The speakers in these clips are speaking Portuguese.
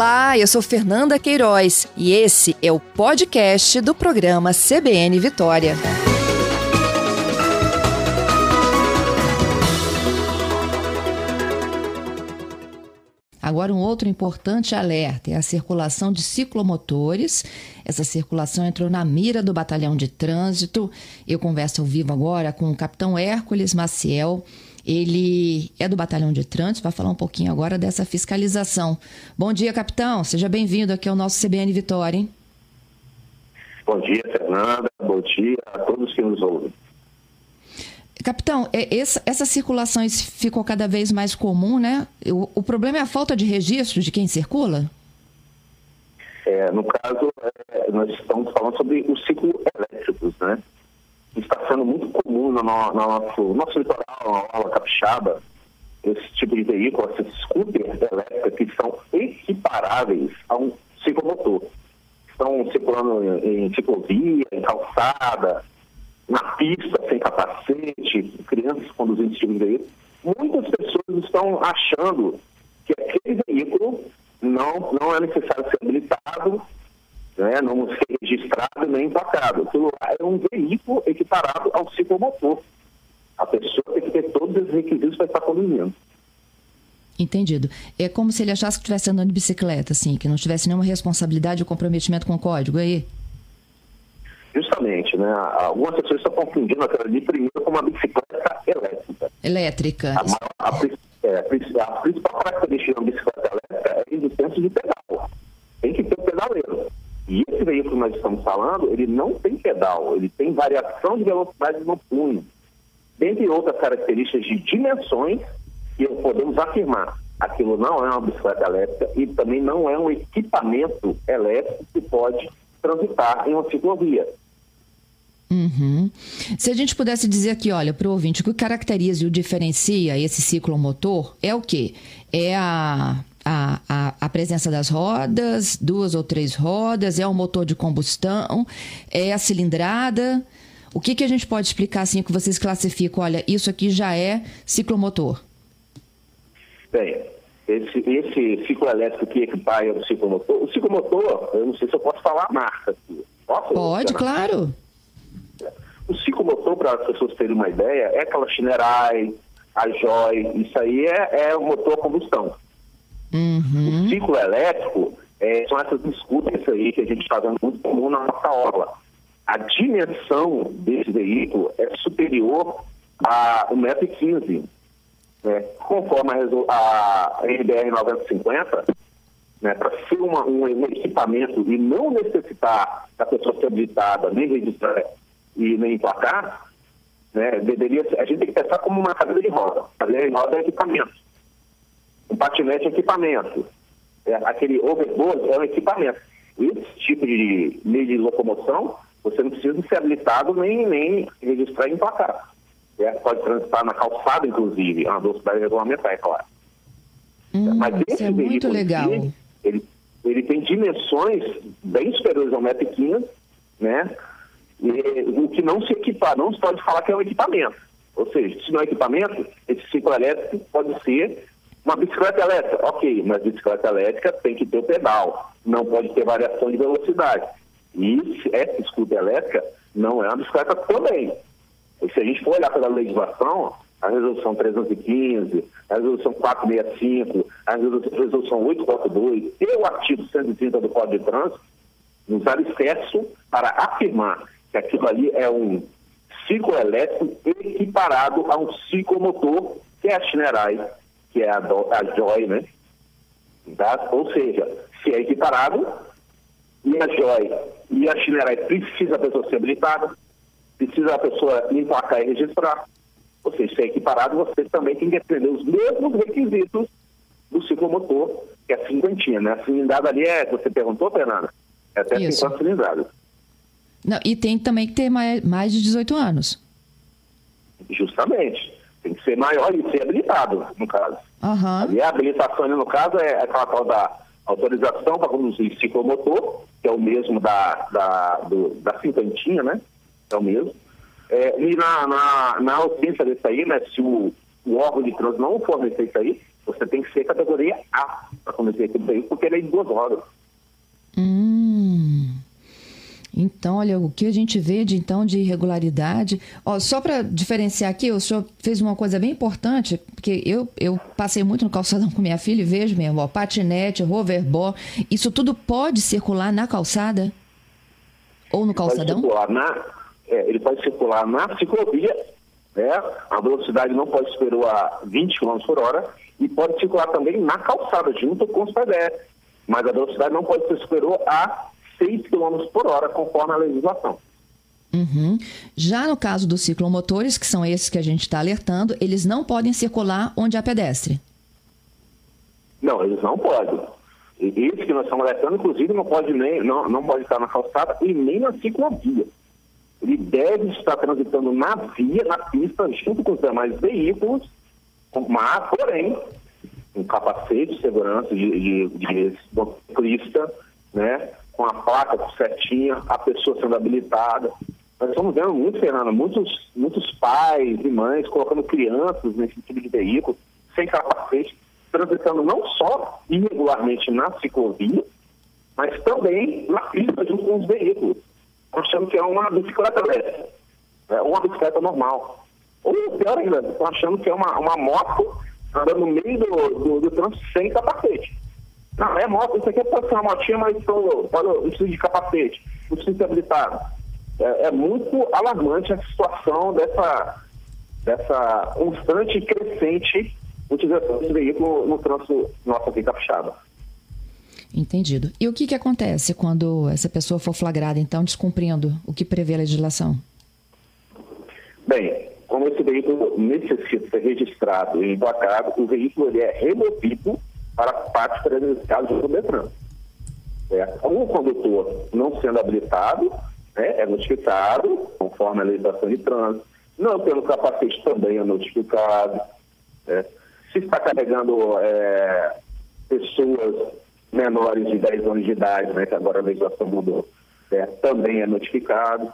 Olá, eu sou Fernanda Queiroz e esse é o podcast do programa CBN Vitória. Agora, um outro importante alerta é a circulação de ciclomotores. Essa circulação entrou na mira do batalhão de trânsito. Eu converso ao vivo agora com o capitão Hércules Maciel. Ele é do batalhão de trânsito, vai falar um pouquinho agora dessa fiscalização. Bom dia, capitão. Seja bem-vindo aqui ao nosso CBN Vitória, hein? Bom dia, Fernanda. Bom dia a todos que nos ouvem. Capitão, é, essa, essa circulação ficou cada vez mais comum, né? O, o, problema é a falta de registro de quem circula? É, no caso, é, nós estamos falando sobre os ciclos elétricos, né? Está sendo muito comum no, no, no nosso, nosso litoral, na aula capixaba, esse tipo de veículo, esses scooters elétricos que são equiparáveis a um ciclomotor. Estão circulando em, em ciclovia, em calçada, na pista sem capacete, crianças conduzindo esse tipo de veículo, muitas pessoas estão achando que aquele veículo não, não é necessário ser habilitado, né, não ser registrado nem emplacado. Aquilo lá é um veículo equiparado ao ciclomotor. A pessoa tem que ter todos os requisitos para estar conduzindo. Entendido. É como se ele achasse que estivesse andando de bicicleta, assim, que não tivesse nenhuma responsabilidade ou comprometimento com o código, é aí? Justamente, né? Algumas pessoas estão confundindo aquela ali primeiro com uma bicicleta elétrica. Elétrica. A, a, a, é, a principal característica de uma bicicleta elétrica é a existência de pedal. Tem que ter um pedaleiro. E esse veículo que nós estamos falando, ele não tem pedal, ele tem variação de velocidade no punho. Dentre outras características de dimensões que podemos afirmar, aquilo não é uma bicicleta elétrica e também não é um equipamento elétrico que pode transitar em uma ciclovia. Uhum. Se a gente pudesse dizer aqui, olha, para o ouvinte, o que caracteriza e o diferencia esse ciclomotor é o quê? É a, a, a, a, presença das rodas, duas ou três rodas, é o motor de combustão, é a cilindrada. O que, que a gente pode explicar assim que vocês classificam? Olha, isso aqui já é ciclomotor. Bem, esse, esse ciclo elétrico que equipara o ciclomotor, o ciclomotor, eu não sei se eu posso falar a marca. Posso, Pode, claro. O ciclomotor, para as pessoas terem uma ideia, é aquela Shinerai, a Joy, isso aí é, é o motor a combustão. Uhum. O ciclo elétrico é, são essas disputas aí que a gente está vendo muito comum na nossa aula. A dimensão desse veículo é superior a 1,15m. Né? Conforme a, a NBR 950, né, para ser uma, um, um, equipamento e não necessitar da pessoa ser habilitada, nem registrar e nem emplacar, né, deveria, a gente tem que pensar como uma cadeira de roda. Cadeira de roda é equipamento. Um patinete é equipamento. É, aquele overboard é um equipamento. Esse tipo de meio de locomoção, você não precisa ser habilitado nem, nem registrar e emplacar. É, pode transitar na calçada, inclusive, a velocidade regulamentar, é claro. Hum, Mas esse é muito legal. Ele, ele tem dimensões bem superiores ao 1,15m, né? E, o que não se equipar, não se pode falar que é um equipamento. Ou seja, se não é equipamento, esse ciclo elétrico pode ser uma bicicleta elétrica. Ok, mas bicicleta elétrica tem que ter o pedal, não pode ter variação de velocidade. E essa escuta elétrica não é uma bicicleta também. E se a gente for olhar pela legislação, a resolução 315, a resolução 465, a resolução 842 e o artigo 130 do Código de Trânsito nos alicerçam para afirmar que aquilo ali é um ciclo elétrico equiparado a um ciclomotor, que é a Shinerai, que é a, do, a Joy, né? Tá? Ou seja, se é equiparado, e a Joy e a Shinerai precisa a pessoa ser habilitada, precisa a pessoa emplacar e registrar. Ou seja, se é equiparado, você também tem que atender os mesmos requisitos do ciclomotor, que é a cinquentinha, né? A cilindrada ali é, você perguntou, Fernanda? É até Isso. 50 cilindradas. Não, e tem também que ter mais, mais de 18 anos. Justamente. Tem que ser maior e ser habilitado, no caso. Uhum. Ali a habilitação, no caso, é aquela tal da autorização para conduzir ciclomotor, que é o mesmo da, da, do, da cinquentinha, né? É o mesmo. É, e na, na, na ausência desse aí, né, se o, o órgão de trânsito não fornecer isso aí, você tem que ser categoria A para fornecer aquele veículo, porque ele é de duas rodas. Hum. Então, olha, o que a gente vê de então de irregularidade. Ó, só para diferenciar aqui, o senhor fez uma coisa bem importante, porque eu, eu passei muito no calçadão com minha filha e vejo mesmo, ó, patinete, hoverboard, isso tudo pode circular na calçada? Ou no Ele calçadão? Pode circular na, é, ele pode circular na ciclovia, né? a velocidade não pode superar a 20 km por hora, e pode circular também na calçada, junto com os pedestres. Mas a velocidade não pode ser superior a 6 km por hora, conforme a legislação. Uhum. Já no caso dos ciclomotores, que são esses que a gente está alertando, eles não podem circular onde há pedestre. Não, eles não podem. E Esse que nós estamos alertando, inclusive, não pode, nem, não, não pode estar na calçada e nem na ciclovia. Ele deve estar transitando na via, na pista, junto com os demais veículos, mas, porém, um capacete de segurança de, de, de ciclista, né, com a placa certinha, a pessoa sendo habilitada. Nós estamos vendo muito, Fernanda, muitos, muitos pais e mães colocando crianças nesse tipo de veículo, sem capacete, transitando não só irregularmente na ciclovia, mas também na pista junto com os veículos. Achamos que é uma bicicleta leve, é uma bicicleta normal. Ou pior ainda, achando que é uma, uma moto andando no meio do, do, do trânsito sem capacete. Não, é moto, isso aqui pode ser uma motinha, mas pode preciso de capacete, não precisa ser habilitado. É, é muito alarmante a situação dessa, dessa constante e crescente utilização desse veículo no trânsito nosso aqui capixaba. Entendido. E o que, que acontece quando essa pessoa for flagrada, então, descumprindo o que prevê a legislação? Bem, como esse veículo necessita ser registrado e emplacado, o veículo ele é removido para partes credenciadas do Detran. Certo? O condutor não sendo habilitado né, é notificado, conforme a legislação de trânsito. Não tendo capacete também é notificado. né? Se está carregando é, pessoas menores de 10 anos de idade, né, que agora a legislação mudou, certo? também é notificado.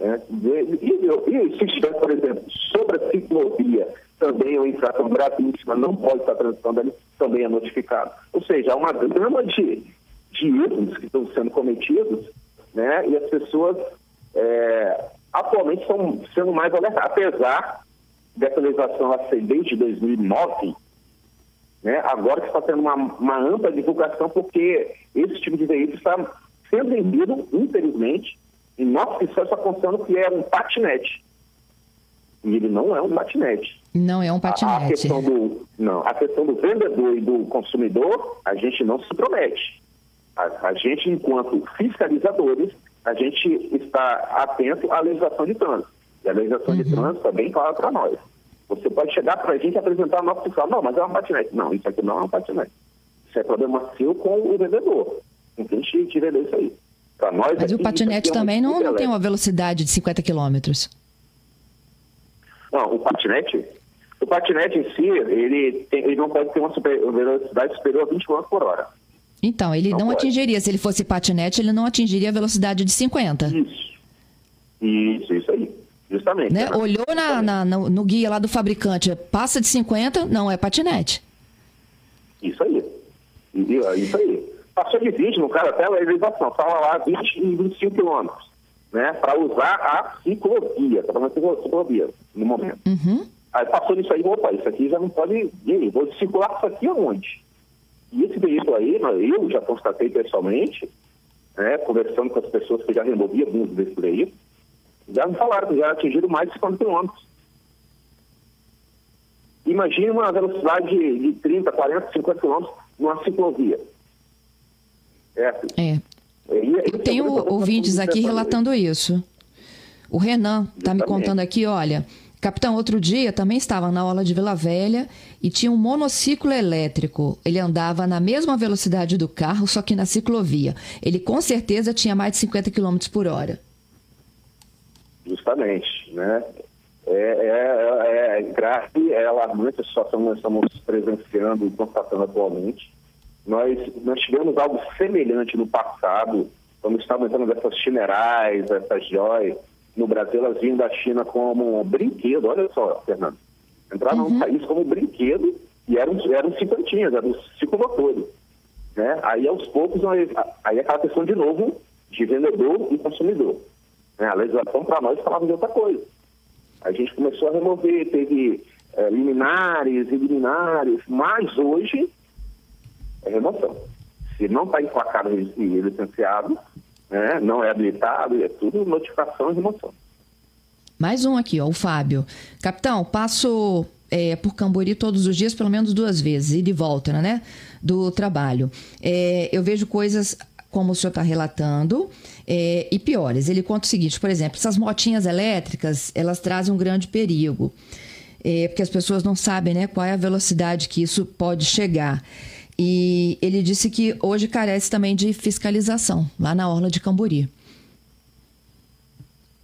Né? E, e, e se estiver, por exemplo, sobre a ciclovia, também uma infração gravíssima, não pode estar transitando ali, também é notificado. Ou seja, há uma gama de, de erros que estão sendo cometidos, né? e as pessoas é, atualmente estão sendo mais alertadas, apesar dessa legislação ser desde 2009, né? agora que está tendo uma, uma ampla divulgação, porque esse tipo de veículo está sendo vendido, infelizmente, e nosso fiscal está contando que é um patinete. E ele não é um patinete. Não é um A, a patinete. questão do, não, a questão do vendedor e do consumidor, a gente não se promete. A, a gente, enquanto fiscalizadores, a gente está atento à legislação de trânsito. E a legislação de trânsito está bem clara para nós. Você pode chegar para a gente e apresentar o nosso fiscal. Não, mas é uma patinete. Não, isso aqui não é um patinete. Isso é problema seu com o vendedor. Não tem de vender isso aí. Nós, Mas aqui, o patinete é um também não, não tem uma velocidade de 50 quilômetros. Não, o patinete, o patinete em si, ele, tem- ele não pode ter uma super- velocidade superior a 20 km por hora. Então, ele Não não, atingiria, se ele fosse patinete, ele não atingiria a velocidade de 50. Isso. Isso, isso aí. Justamente. Né? Fernanda. Olhou na, na- no, no guia lá do fabricante, passa de 50, não é patinete. Isso aí. E- Isso aí. Passou de 20, no cara, até a legislação, estava lá 20 e 25 quilômetros, né? Para usar a ciclovia, falando ciclo- ciclovia no momento. Uhum. Aí passou nisso aí, opa, isso aqui já não pode. E aí, vou circular isso aqui aonde? E esse veículo aí, eu já constatei pessoalmente, né, conversando com as pessoas que já removiam alguns desses veículos, já me falaram que já atingiram mais de 50 quilômetros. Imagine uma velocidade de, de 30, 40, 50 quilômetros numa ciclovia. Certo? É. E- e- Eu tenho isso é ouvintes aqui relatando isso. O Renan está me contando aqui, olha, capitão, outro dia também estava na aula de Vila Velha e tinha um monociclo elétrico. Ele andava na mesma velocidade do carro, só que na ciclovia. Ele com certeza tinha mais de 50 km por hora. Justamente, né? É, é, é grave, é alarmante a situação que nós estamos presenciando e constatando atualmente. Nós, nós tivemos algo semelhante no passado, quando estavam entrando essas chinerais, essas joias. No Brasil, elas vinham da China como um brinquedo. Olha só, Fernando. Entrava uhum. no país como brinquedo e eram, eram cinquentinhas, eram ciclomotores. Né? Aí, aos poucos, aí, aí é aquela questão de novo de vendedor e consumidor. Né? A legislação para nós falava de outra coisa. A gente começou a remover, teve é, liminares e liminares, mas hoje é remoção. Se não está emplacado e licenciado, né, não é habilitado, é tudo notificação e remoção. Mais um aqui, ó, o Fábio. Capitão, passo é, por Cambori todos os dias, pelo menos duas vezes, e de volta, né? Do trabalho. É, eu vejo coisas como o senhor está relatando, é, e piores. Ele conta o seguinte, por exemplo, essas motinhas elétricas, elas trazem um grande perigo, é, porque as pessoas não sabem né, qual é a velocidade que isso pode chegar. E ele disse que hoje carece também de fiscalização, lá na Orla de Cambori.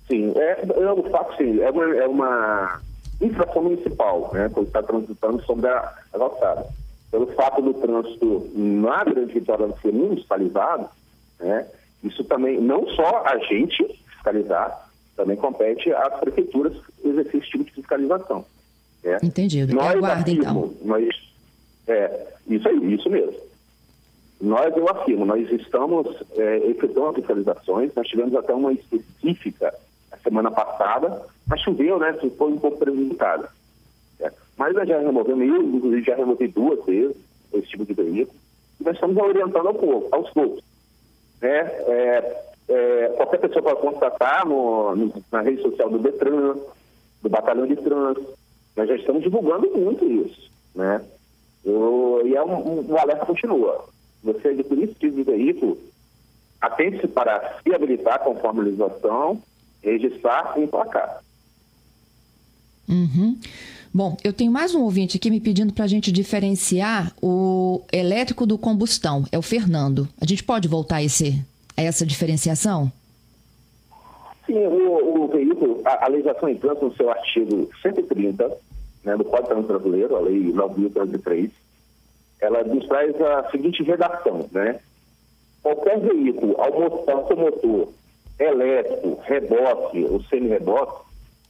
Sim, é, é um fato, sim, é uma, é uma infração municipal, né, quando está transitando sobre a, a calçada. Pelo fato do trânsito na grande vitória ser municipalizado, né, isso também, não só a gente fiscalizar, também compete às prefeituras exercer esse tipo de fiscalização. Né? Entendido. Nós, é guarda, então. Nós, é, isso aí, isso mesmo. Nós, eu afirmo, nós estamos é, efetuando fiscalizações, nós tivemos até uma específica semana passada, mas choveu, né? Foi um pouco prejudicada. Mas nós já removemos, eu, inclusive, já removi duas vezes esse tipo de veículo, e nós estamos orientando ao pouco, aos poucos. Né? É, é, qualquer pessoa pode constatar no, no, na rede social do Detran, do Batalhão de Trânsito. Nós já estamos divulgando muito isso. Né? Eu, e é um, um, alerta continua. Você adquirir esse tipo de veículo, atente-se para se habilitar conforme a legislação registrar e emplacar. Uhum. Bom, eu tenho mais um ouvinte aqui me pedindo para a gente diferenciar o elétrico do combustão. É o Fernando. A gente pode voltar a, esse, a essa diferenciação? Sim, o, o veículo, a, a legislação em trânsito, no seu artigo 130 né, do Código Brasileiro, a Lei 9.303, ela nos traz a seguinte redação, né? Qualquer veículo automotor elétrico, reboque ou semi-reboque,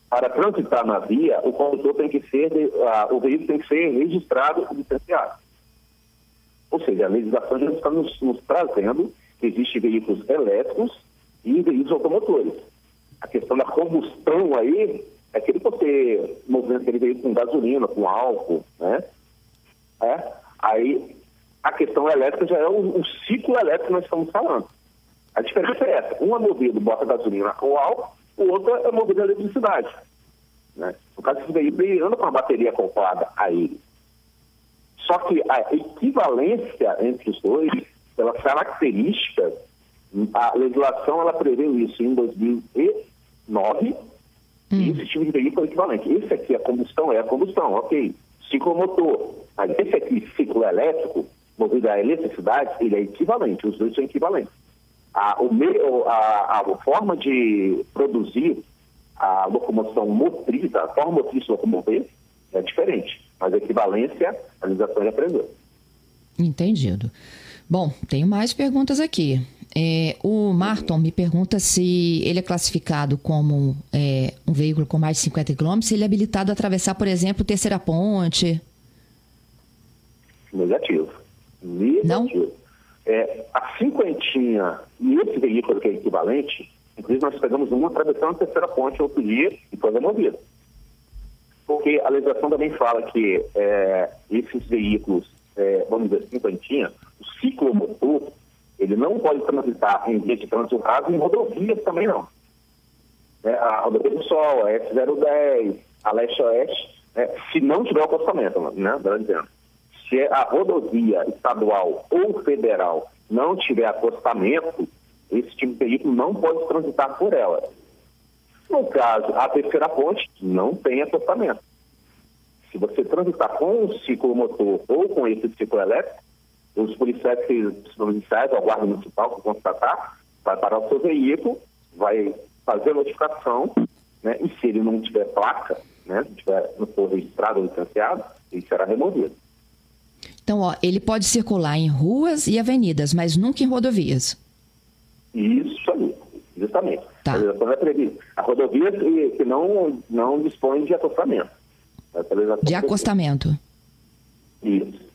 para transitar na via, o condutor tem que ser, o veículo tem que ser registrado e licenciado. Ou seja, a legislação já está nos, nos trazendo que existem veículos elétricos e veículos automotores. A questão da combustão aí é aquele que você movimenta aquele veículo com gasolina, com álcool, né? É? Aí a questão elétrica já é o, o ciclo elétrico que nós estamos falando. A diferença é essa. Um é movido, bota gasolina ou álcool, o outro é movido a eletricidade. Né? No caso desse veículo, ele anda com a bateria acoplada a ele. Só que a equivalência entre os dois, pelas características, a legislação ela prevê isso em 2009 hum. e esse tipo de veículo é equivalente. Esse aqui, a combustão, é a combustão, ok. Ciclo motor. Mas esse aqui, ciclo elétrico, movido a eletricidade, ele é equivalente, os dois são equivalentes a, o meio, a, a forma de produzir a locomoção motriz, a forma motriz de locomover é diferente, mas a equivalência, a legislação já prevê. Entendido. Bom, tenho mais perguntas aqui. É, o Marton me pergunta se ele é classificado como é, um veículo com mais de 50 km, se ele é habilitado a atravessar, por exemplo, Terceira Ponte. Negativo. Negativo. Não? É, a cinquentinha e esse veículo que é equivalente, inclusive nós pegamos um atravessando a terceira ponte outro dia e foi removido. Porque a legislação também fala que é, esses veículos, é, vamos dizer, cinquentinha, o ciclomotor, ele não pode transitar em via de trânsito raso em rodovias também não. É, a rodovia do Sol, a S010, a Leste-Oeste, né, se não tiver acostamento, né, dizendo se a rodovia estadual ou federal não tiver acostamento, esse tipo de veículo não pode transitar por ela. No caso, a terceira ponte não tem acostamento. Se você transitar com o ciclomotor ou com esse ciclo elétrico, os policiais municipais, a guarda municipal que constatar, vai parar o seu veículo, vai fazer a notificação, né, e se ele não tiver placa, né, se tiver, não for registrado ou licenciado, ele será removido. Então, ó, ele pode circular em ruas e avenidas, mas nunca em rodovias. Isso aí, justamente. Tá. A legislação é A rodovia que, que não, não dispõe de acostamento. De acostamento. Isso.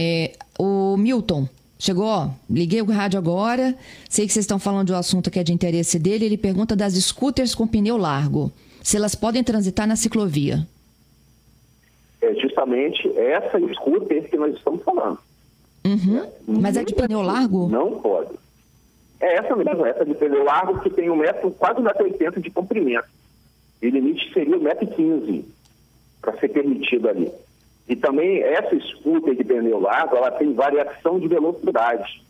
É, o Milton, chegou, liguei o rádio agora, sei que vocês estão falando de um assunto que é de interesse dele, ele pergunta das scooters com pneu largo, se elas podem transitar na ciclovia. É justamente essa scooter que nós estamos falando. Uhum. É. Mas é de pneu largo? Não pode. É essa mesmo, essa de pneu largo que tem um metro, quase um metro oitenta de comprimento. E o limite seria um metro quinze para ser permitido ali. E também essa scooter de pneu largo, ela tem variação de velocidade.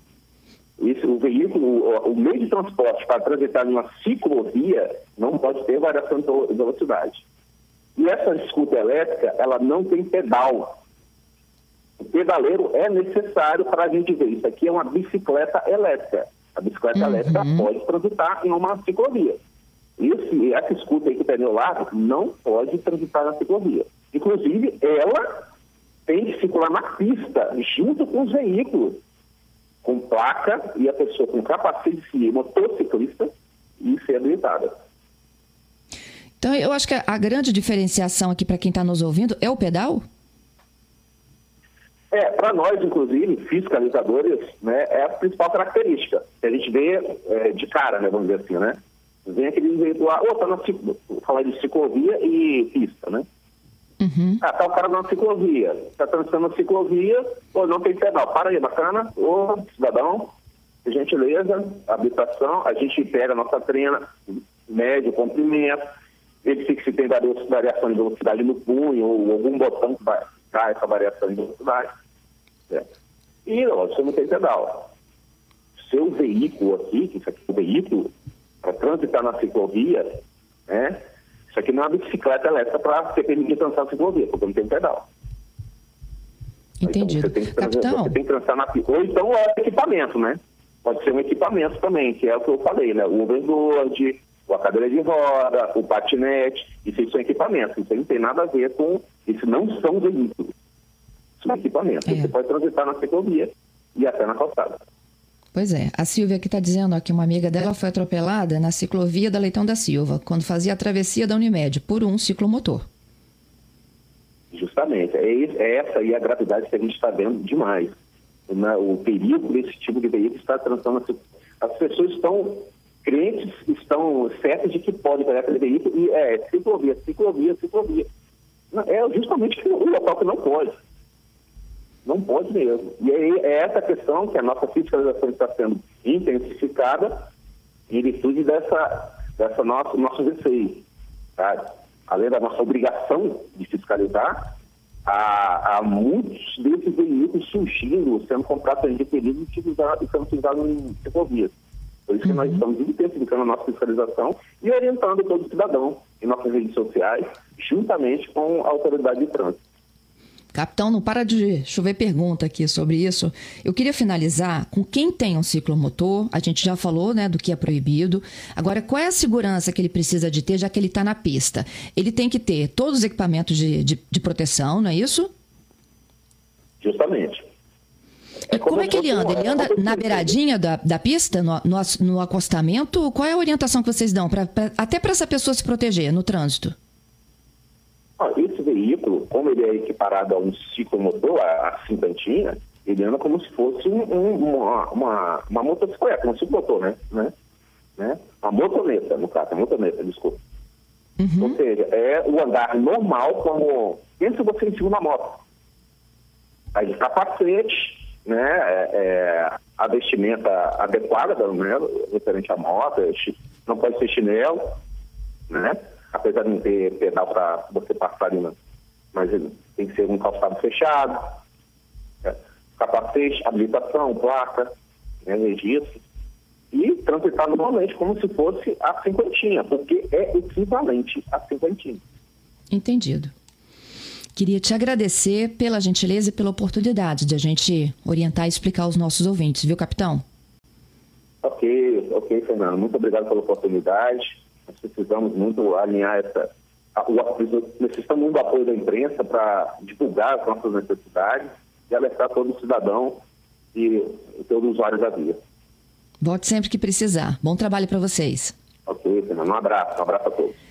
Isso, o veículo, o, o meio de transporte para transitar numa ciclovia não pode ter variação de velocidade. E essa scooter elétrica, ela não tem pedal. O pedaleiro é necessário para a gente ver. Isso aqui é uma bicicleta elétrica. A bicicleta uhum. elétrica pode transitar em uma ciclovia. Esse, essa scooter aí que pneu largo não pode transitar na ciclovia. Inclusive, ela tem que circular na pista, junto com os veículos, com placa e a pessoa com capacete de cima, motociclista, e ser habilitada. Então, eu acho que a grande diferenciação aqui para quem está nos ouvindo é o pedal? É, para nós, inclusive, fiscalizadores, né, é a principal característica. Que a gente vê é, de cara, né, vamos dizer assim, né? Vem aquele veículo tá na falar de ciclovia e pista, né? Uhum. Ah, tá o cara na ciclovia, tá transitando na ciclovia, ou não tem pedal. Para aí, bacana. Ô, cidadão, gentileza, habitação, a gente pega a nossa trena, médio, comprimento, verifica se tem variação de velocidade no punho, ou algum botão que vai dar essa variação de velocidade. Certo? E, ó, você não tem pedal. Seu veículo aqui, que isso aqui é um veículo, para transitar na ciclovia, né? Isso aqui não é uma bicicleta elétrica para ser permitido transitar na ciclovia, porque não tem pedal. Entendido. Então, você tem que, Capitão. Você tem que transitar na Ou então é equipamento, né? Pode ser um equipamento também, que é o que eu falei, né? O overboard, a cadeira de roda, o patinete, isso são equipamentos. Isso não tem nada a ver com. Isso não são veículos. São equipamentos. É. Você pode transitar na ciclovia e até na calçada. Pois é. A Silvia aqui está dizendo que uma amiga dela foi atropelada na ciclovia da Leitão da Silva, quando fazia a travessia da Unimed, por um ciclomotor. Justamente. É, é essa aí a gravidade que a gente está vendo demais. Né? O perigo desse tipo de veículo está transitando. As pessoas estão crentes estão certos de que pode pegar aquele veículo e é ciclovia, ciclovia, ciclovia. É justamente o local que não pode. Não pode mesmo. E aí é essa questão que a nossa fiscalização está sendo intensificada em virtude dessa, dessa nossa, nosso receio. Tá? Além da nossa obrigação de fiscalizar, há, há muitos desses veículos surgindo, sendo comprados de período e sendo utilizados em ciclovias. Por isso que nós uhum. estamos intensificando a nossa fiscalização e orientando todo cidadão em nossas redes sociais, juntamente com a autoridade de trânsito. Capitão, não para de chover pergunta aqui sobre isso. Eu queria finalizar com quem tem um ciclomotor. A gente já falou né, do que é proibido. Agora, qual é a segurança que ele precisa de ter, já que ele está na pista? Ele tem que ter todos os equipamentos de, de, de proteção, não é isso? Justamente. E como é que ele anda? Ele anda na beiradinha da, da pista, no, no, no acostamento? Qual é a orientação que vocês dão, pra, pra até para essa pessoa se proteger no trânsito? Veículo, como ele é equiparado a um ciclomotor, a, a cinquentinha, ele anda como se fosse um, um, uma, uma, uma motocicleta, um ciclomotor, né? né? né? Uma motoneta, no caso, motoneta, desculpa. Uhum. Ou seja, é o andar normal como... Pensa você em cima da moto. Aí capacete, né, é, é, a vestimenta adequada, né, referente à moto, não pode ser chinelo, né, apesar de não ter pedal para você passar ali, mas tem que ser um calçado fechado, é, capacete, habilitação, placa, né, registro, e transitar normalmente como se fosse a cinquentinha, porque é equivalente a cinquentinha. Entendido. Queria te agradecer pela gentileza e pela oportunidade de a gente orientar e explicar aos nossos ouvintes, viu, capitão? Ok, ok, Fernando. Muito obrigado pela oportunidade. Nós precisamos muito alinhar essa. Necessitamos do apoio da imprensa para divulgar as nossas necessidades e alertar todo cidadão e todo usuário da via. Volte sempre que precisar. Bom trabalho para vocês. Ok, Fernando. Um abraço. Um abraço a todos.